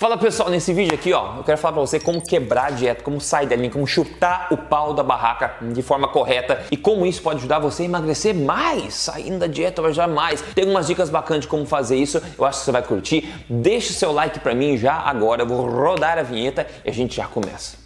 Fala pessoal, nesse vídeo aqui ó, eu quero falar pra você como quebrar a dieta, como sair da linha, como chutar o pau da barraca de forma correta e como isso pode ajudar você a emagrecer mais, saindo da dieta vai mais. Tem algumas dicas bacanas de como fazer isso, eu acho que você vai curtir. Deixa o seu like pra mim já agora, eu vou rodar a vinheta e a gente já começa.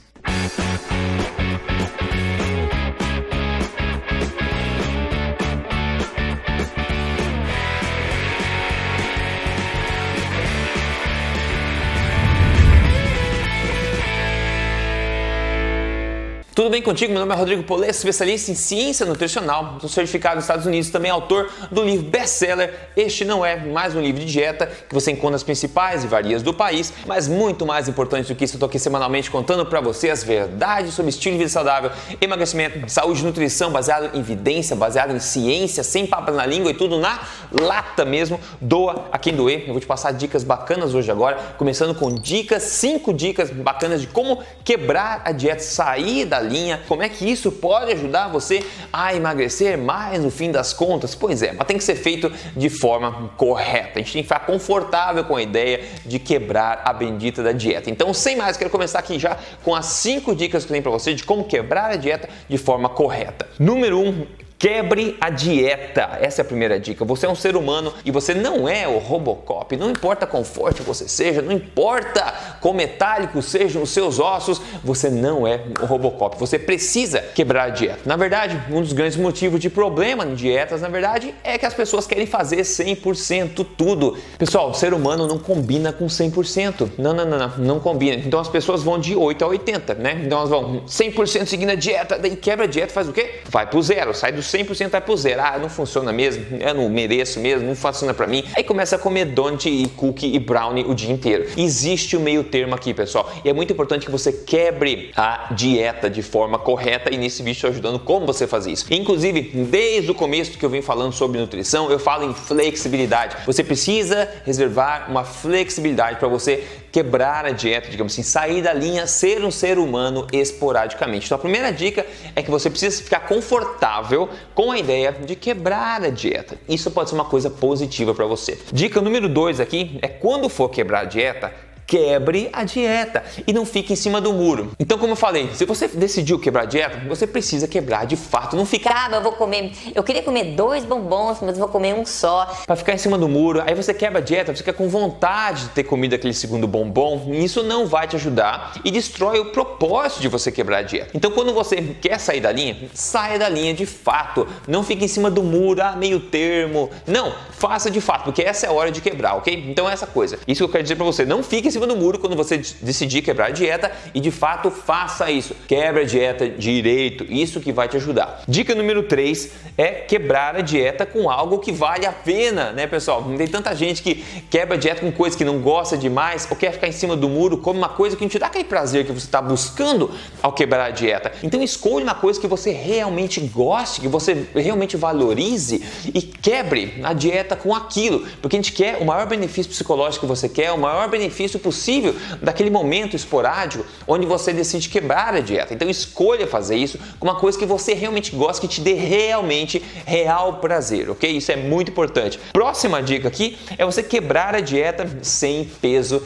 Tudo bem contigo? Meu nome é Rodrigo Polê, especialista em ciência nutricional, sou certificado nos Estados Unidos, também autor do livro best-seller Este Não É Mais Um Livro de Dieta, que você encontra nas principais livrarias do país, mas muito mais importante do que isso, eu estou aqui semanalmente contando para você as verdades sobre estilo de vida saudável, emagrecimento, saúde e nutrição, baseado em evidência, baseado em ciência, sem papo na língua e tudo na lata mesmo, doa a quem doer. Eu vou te passar dicas bacanas hoje agora, começando com dicas, cinco dicas bacanas de como quebrar a dieta, sair da linha, como é que isso pode ajudar você a emagrecer mais no fim das contas? Pois é, mas tem que ser feito de forma correta. A gente tem que ficar confortável com a ideia de quebrar a bendita da dieta. Então, sem mais, quero começar aqui já com as cinco dicas que eu tenho para você de como quebrar a dieta de forma correta. Número um, Quebre a dieta. Essa é a primeira dica. Você é um ser humano e você não é o Robocop. Não importa quão forte você seja, não importa quão metálicos sejam os seus ossos, você não é o Robocop. Você precisa quebrar a dieta. Na verdade, um dos grandes motivos de problema em dietas, na verdade, é que as pessoas querem fazer 100% tudo. Pessoal, o ser humano não combina com 100%. Não, não, não, não, não combina. Então as pessoas vão de 8 a 80, né? Então elas vão 100% seguindo a dieta, daí quebra a dieta, faz o quê? Vai pro zero, sai do 100% vai pro zero. Ah, não funciona mesmo, eu não mereço mesmo, não funciona para mim. Aí começa a comer donut e cookie e brownie o dia inteiro. Existe o meio termo aqui, pessoal. E é muito importante que você quebre a dieta de forma correta e nesse vídeo estou ajudando como você fazer isso. Inclusive, desde o começo que eu venho falando sobre nutrição, eu falo em flexibilidade. Você precisa reservar uma flexibilidade para você quebrar a dieta, digamos assim, sair da linha, ser um ser humano esporadicamente. Então a primeira dica é que você precisa ficar confortável com a ideia de quebrar a dieta. Isso pode ser uma coisa positiva para você. Dica número 2 aqui é quando for quebrar a dieta, quebre a dieta e não fique em cima do muro. Então, como eu falei, se você decidiu quebrar a dieta, você precisa quebrar de fato. Não fica, ah, mas eu vou comer, eu queria comer dois bombons, mas eu vou comer um só. Para ficar em cima do muro, aí você quebra a dieta, você fica com vontade de ter comido aquele segundo bombom, e isso não vai te ajudar e destrói o propósito de você quebrar a dieta. Então, quando você quer sair da linha, saia da linha de fato. Não fique em cima do muro, ah, meio termo. Não, faça de fato, porque essa é a hora de quebrar, ok? Então, é essa coisa. Isso que eu quero dizer para você, não fique cima do muro quando você decidir quebrar a dieta e de fato faça isso. Quebra a dieta direito, isso que vai te ajudar. Dica número 3 é quebrar a dieta com algo que vale a pena, né, pessoal? Tem tanta gente que quebra a dieta com coisas que não gosta demais ou quer ficar em cima do muro, come uma coisa que não te dá aquele prazer que você está buscando ao quebrar a dieta. Então escolha uma coisa que você realmente goste, que você realmente valorize e quebre a dieta com aquilo, porque a gente quer o maior benefício psicológico que você quer, o maior benefício possível daquele momento esporádico onde você decide quebrar a dieta. Então escolha fazer isso com uma coisa que você realmente gosta, que te dê realmente real prazer, ok? Isso é muito importante. Próxima dica aqui é você quebrar a dieta sem peso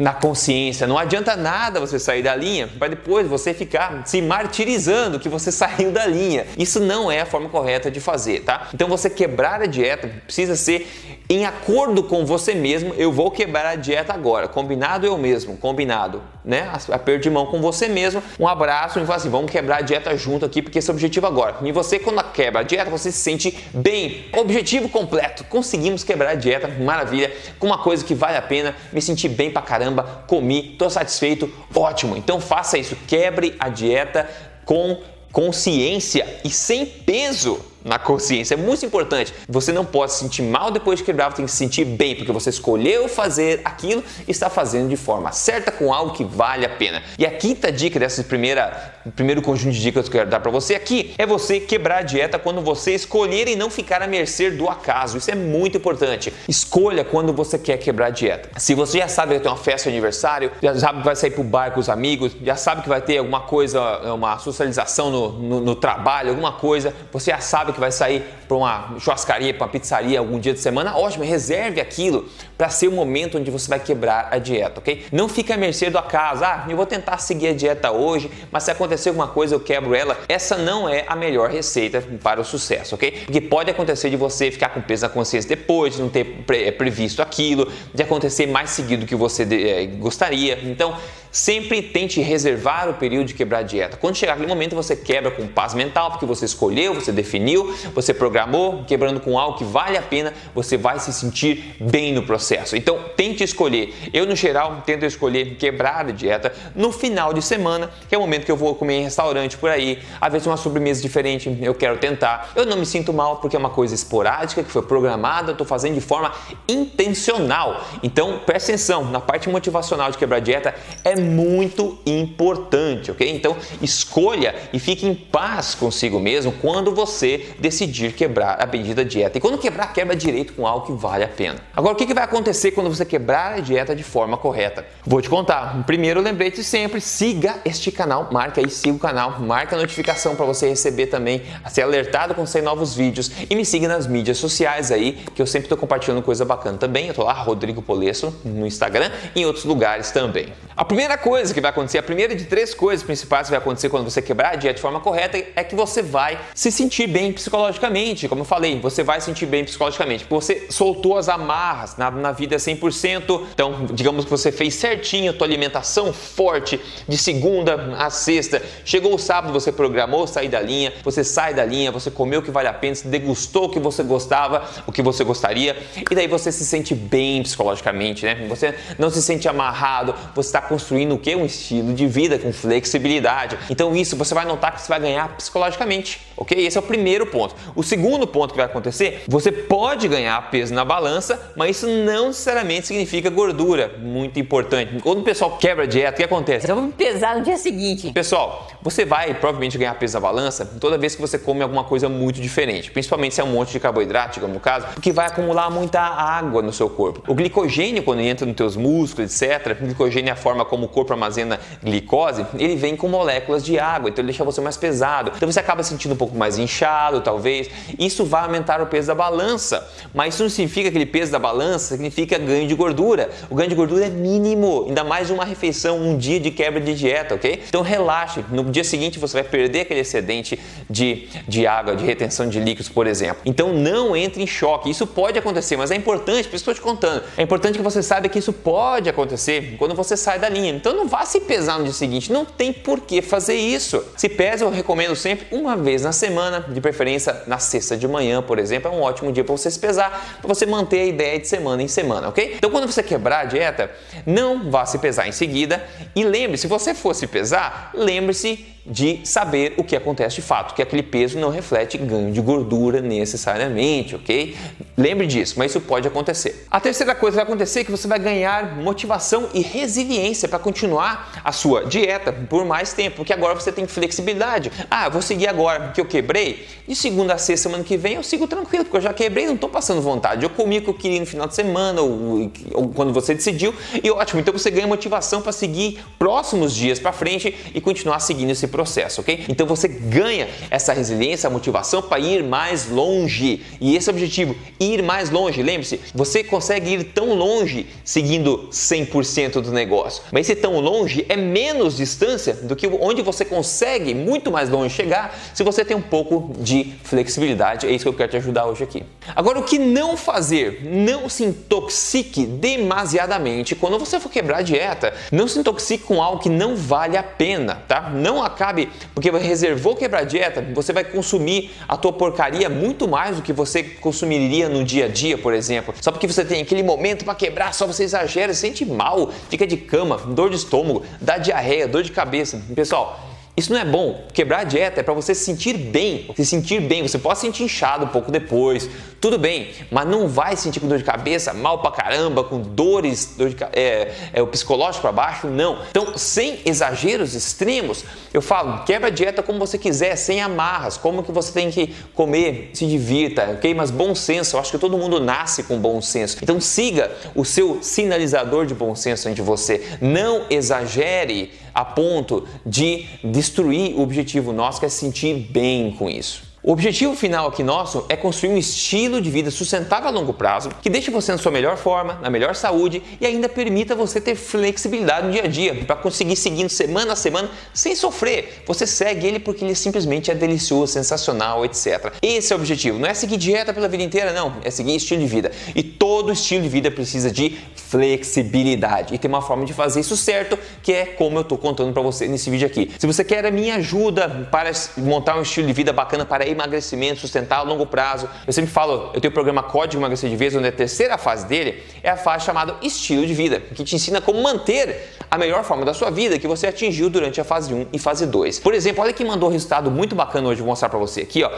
na consciência. Não adianta nada você sair da linha para depois você ficar se martirizando que você saiu da linha. Isso não é a forma correta de fazer, tá? Então você quebrar a dieta precisa ser em acordo com você mesmo. Eu vou quebrar a dieta agora. Combinado eu mesmo, combinado, né? Aperto de mão com você mesmo. Um abraço e fala assim: vamos quebrar a dieta junto aqui porque esse é o objetivo agora. E você quando quebra a dieta, você se sente bem. Objetivo completo. Conseguimos quebrar a dieta, maravilha, com uma coisa que vale a pena, me sentir bem pra caramba, comi, tô satisfeito, ótimo. Então faça isso, quebre a dieta com consciência e sem peso na consciência. É muito importante. Você não pode se sentir mal depois de quebrar, você tem que se sentir bem, porque você escolheu fazer aquilo e está fazendo de forma certa com algo que vale a pena. E a quinta dica dessa primeira primeiro conjunto de dicas que eu quero dar para você aqui é você quebrar a dieta quando você escolher e não ficar à mercê do acaso. Isso é muito importante. Escolha quando você quer quebrar a dieta. Se você já sabe que ter uma festa de aniversário, já sabe que vai sair pro bar com os amigos, já sabe que vai ter alguma coisa, uma socialização no, no, no trabalho, alguma coisa, você já sabe que vai sair para uma churrascaria, para uma pizzaria algum dia de semana, ótimo, reserve aquilo para ser o momento onde você vai quebrar a dieta, ok? Não fique à mercê do acaso, ah, eu vou tentar seguir a dieta hoje, mas se acontecer alguma coisa eu quebro ela. Essa não é a melhor receita para o sucesso, ok? Porque pode acontecer de você ficar com peso na consciência depois, de não ter é, previsto aquilo, de acontecer mais seguido do que você é, gostaria. Então, Sempre tente reservar o período de quebrar a dieta. Quando chegar aquele momento, você quebra com paz mental, porque você escolheu, você definiu, você programou, quebrando com algo que vale a pena, você vai se sentir bem no processo. Então, tente escolher. Eu, no geral, tento escolher quebrar a dieta no final de semana, que é o momento que eu vou comer em restaurante por aí, às vezes uma sobremesa diferente, eu quero tentar. Eu não me sinto mal porque é uma coisa esporádica, que foi programada, eu estou fazendo de forma intencional. Então, presta atenção, na parte motivacional de quebrar a dieta é muito importante, ok? Então escolha e fique em paz consigo mesmo quando você decidir quebrar a bendita dieta. E quando quebrar, quebra direito com algo que vale a pena. Agora, o que vai acontecer quando você quebrar a dieta de forma correta? Vou te contar. Primeiro, lembrete sempre, siga este canal, marca aí, siga o canal, marca a notificação para você receber também, ser alertado quando sair novos vídeos e me siga nas mídias sociais aí, que eu sempre estou compartilhando coisa bacana também. Eu tô lá, Rodrigo Polesso, no Instagram e em outros lugares também. A primeira primeira coisa que vai acontecer, a primeira de três coisas principais que vai acontecer quando você quebrar a dieta de forma correta é que você vai se sentir bem psicologicamente. Como eu falei, você vai se sentir bem psicologicamente. Você soltou as amarras, na vida é 100%. Então, digamos que você fez certinho a tua alimentação forte de segunda a sexta. Chegou o sábado, você programou sair da linha, você sai da linha, você comeu o que vale a pena, degustou o que você gostava, o que você gostaria, e daí você se sente bem psicologicamente, né? Você não se sente amarrado, você está construindo construindo o que? Um estilo de vida com flexibilidade. Então isso você vai notar que você vai ganhar psicologicamente, ok? Esse é o primeiro ponto. O segundo ponto que vai acontecer, você pode ganhar peso na balança, mas isso não necessariamente significa gordura. Muito importante. Quando o pessoal quebra a dieta, o que acontece? Eu vou pesar no dia seguinte. Pessoal, você vai provavelmente ganhar peso na balança toda vez que você come alguma coisa muito diferente, principalmente se é um monte de carboidrato, digamos no caso, porque vai acumular muita água no seu corpo. O glicogênio, quando entra nos teus músculos, etc., o glicogênio é a forma como corpo armazena glicose, ele vem com moléculas de água, então ele deixa você mais pesado. Então você acaba sentindo um pouco mais inchado, talvez. Isso vai aumentar o peso da balança, mas isso não significa aquele peso da balança significa ganho de gordura. O ganho de gordura é mínimo, ainda mais uma refeição, um dia de quebra de dieta, ok? Então relaxe. No dia seguinte você vai perder aquele excedente de, de água, de retenção de líquidos, por exemplo. Então não entre em choque. Isso pode acontecer, mas é importante, por isso estou te contando. É importante que você saiba que isso pode acontecer quando você sai da linha. Então não vá se pesar no dia seguinte, não tem por que fazer isso. Se pesa, eu recomendo sempre uma vez na semana, de preferência na sexta de manhã, por exemplo, é um ótimo dia para você se pesar, para você manter a ideia de semana em semana, ok? Então quando você quebrar a dieta, não vá se pesar em seguida e lembre, se você for se pesar, lembre-se de saber o que acontece de fato, que aquele peso não reflete ganho de gordura necessariamente, ok? Lembre disso, mas isso pode acontecer. A terceira coisa que vai acontecer é que você vai ganhar motivação e resiliência para continuar a sua dieta por mais tempo, porque agora você tem flexibilidade. Ah, vou seguir agora que eu quebrei, de segunda a sexta, semana que vem eu sigo tranquilo, porque eu já quebrei, não estou passando vontade. Eu comi o que eu queria no final de semana ou, ou quando você decidiu e ótimo, então você ganha motivação para seguir próximos dias para frente e continuar seguindo esse processo, ok? Então você ganha essa resiliência, a motivação para ir mais longe. E esse é objetivo, ir mais longe. Lembre-se, você consegue ir tão longe seguindo 100% do negócio. Mas esse tão longe é menos distância do que onde você consegue muito mais longe chegar se você tem um pouco de flexibilidade. É isso que eu quero te ajudar hoje aqui. Agora, o que não fazer? Não se intoxique demasiadamente quando você for quebrar a dieta. Não se intoxique com algo que não vale a pena, tá? Não acabe porque reservou quebrar dieta, você vai consumir a tua porcaria muito mais do que você consumiria no dia a dia, por exemplo. Só porque você tem aquele momento para quebrar, só você exagera, se sente mal, fica de cama, dor de estômago, dá diarreia, dor de cabeça. Pessoal, isso não é bom. Quebrar a dieta é para você se sentir bem. Se sentir bem, você pode se sentir inchado um pouco depois, tudo bem, mas não vai sentir com dor de cabeça, mal pra caramba, com dores, dor de, é, é, o psicológico para baixo, não. Então, sem exageros extremos, eu falo, quebra a dieta como você quiser, sem amarras, como que você tem que comer, se divirta, ok? Mas bom senso, eu acho que todo mundo nasce com bom senso. Então, siga o seu sinalizador de bom senso entre você. Não exagere a ponto de destruir o objetivo nosso, que é se sentir bem com isso. O objetivo final aqui nosso é construir um estilo de vida sustentável a longo prazo que deixe você na sua melhor forma, na melhor saúde e ainda permita você ter flexibilidade no dia a dia para conseguir seguindo semana a semana sem sofrer. Você segue ele porque ele simplesmente é delicioso, sensacional, etc. Esse é o objetivo. Não é seguir dieta pela vida inteira, não. É seguir estilo de vida. E todo estilo de vida precisa de flexibilidade. E tem uma forma de fazer isso certo, que é como eu estou contando para você nesse vídeo aqui. Se você quer a minha ajuda para montar um estilo de vida bacana para emagrecimento sustentável a longo prazo, eu sempre falo, eu tenho o programa Código Emagrecer de Vez, onde a terceira fase dele é a fase chamada estilo de vida, que te ensina como manter a melhor forma da sua vida que você atingiu durante a fase 1 e fase 2. Por exemplo, olha quem mandou um resultado muito bacana hoje, vou mostrar para você aqui, ó.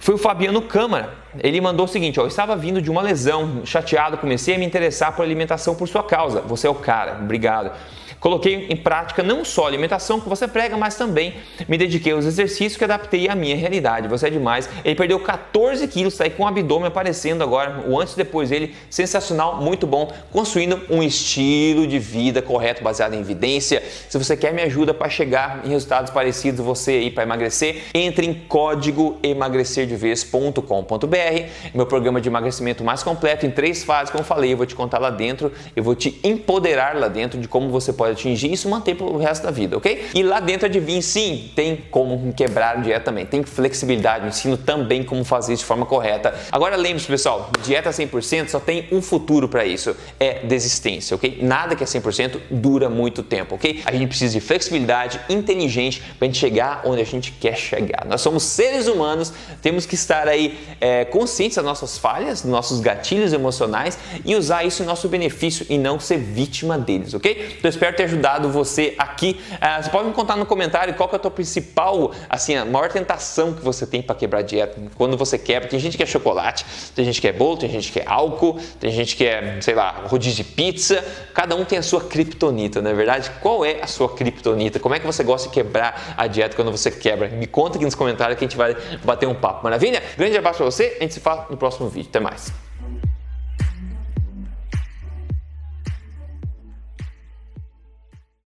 Foi o Fabiano Câmara. Ele mandou o seguinte: ó, eu estava vindo de uma lesão, chateado, comecei a me interessar por alimentação por sua causa. Você é o cara, obrigado. Coloquei em prática não só a alimentação que você prega, mas também me dediquei aos exercícios que adaptei à minha realidade. Você é demais. Ele perdeu 14 quilos, está aí com o abdômen aparecendo agora, o antes e depois dele, sensacional, muito bom, construindo um estilo de vida correto, baseado em evidência. Se você quer me ajuda para chegar em resultados parecidos, você aí para emagrecer, entre em código emagrecerdevez.com.br, meu programa de emagrecimento mais completo em três fases, como eu falei, eu vou te contar lá dentro, eu vou te empoderar lá dentro de como você pode atingir isso manter pelo resto da vida, ok? E lá dentro adivinha, sim, tem como quebrar dieta também, tem flexibilidade, ensino também como fazer isso de forma correta. Agora lembre-se, pessoal, dieta 100% só tem um futuro para isso, é desistência, ok? Nada que é 100% dura muito tempo, ok? A gente precisa de flexibilidade inteligente para a gente chegar onde a gente quer chegar. Nós somos seres humanos, temos que estar aí é, conscientes das nossas falhas, dos nossos gatilhos emocionais e usar isso em nosso benefício e não ser vítima deles, ok? Então espero ajudado você aqui. Uh, você pode me contar no comentário qual que é a tua principal, assim, a maior tentação que você tem para quebrar dieta. Quando você quebra, tem gente que é chocolate, tem gente que é bolo, tem gente que é álcool, tem gente que é, sei lá, rodízio de pizza. Cada um tem a sua criptonita, não é verdade? Qual é a sua criptonita? Como é que você gosta de quebrar a dieta quando você quebra? Me conta aqui nos comentários que a gente vai bater um papo. Maravilha? Grande abraço para você, a gente se fala no próximo vídeo. Até mais.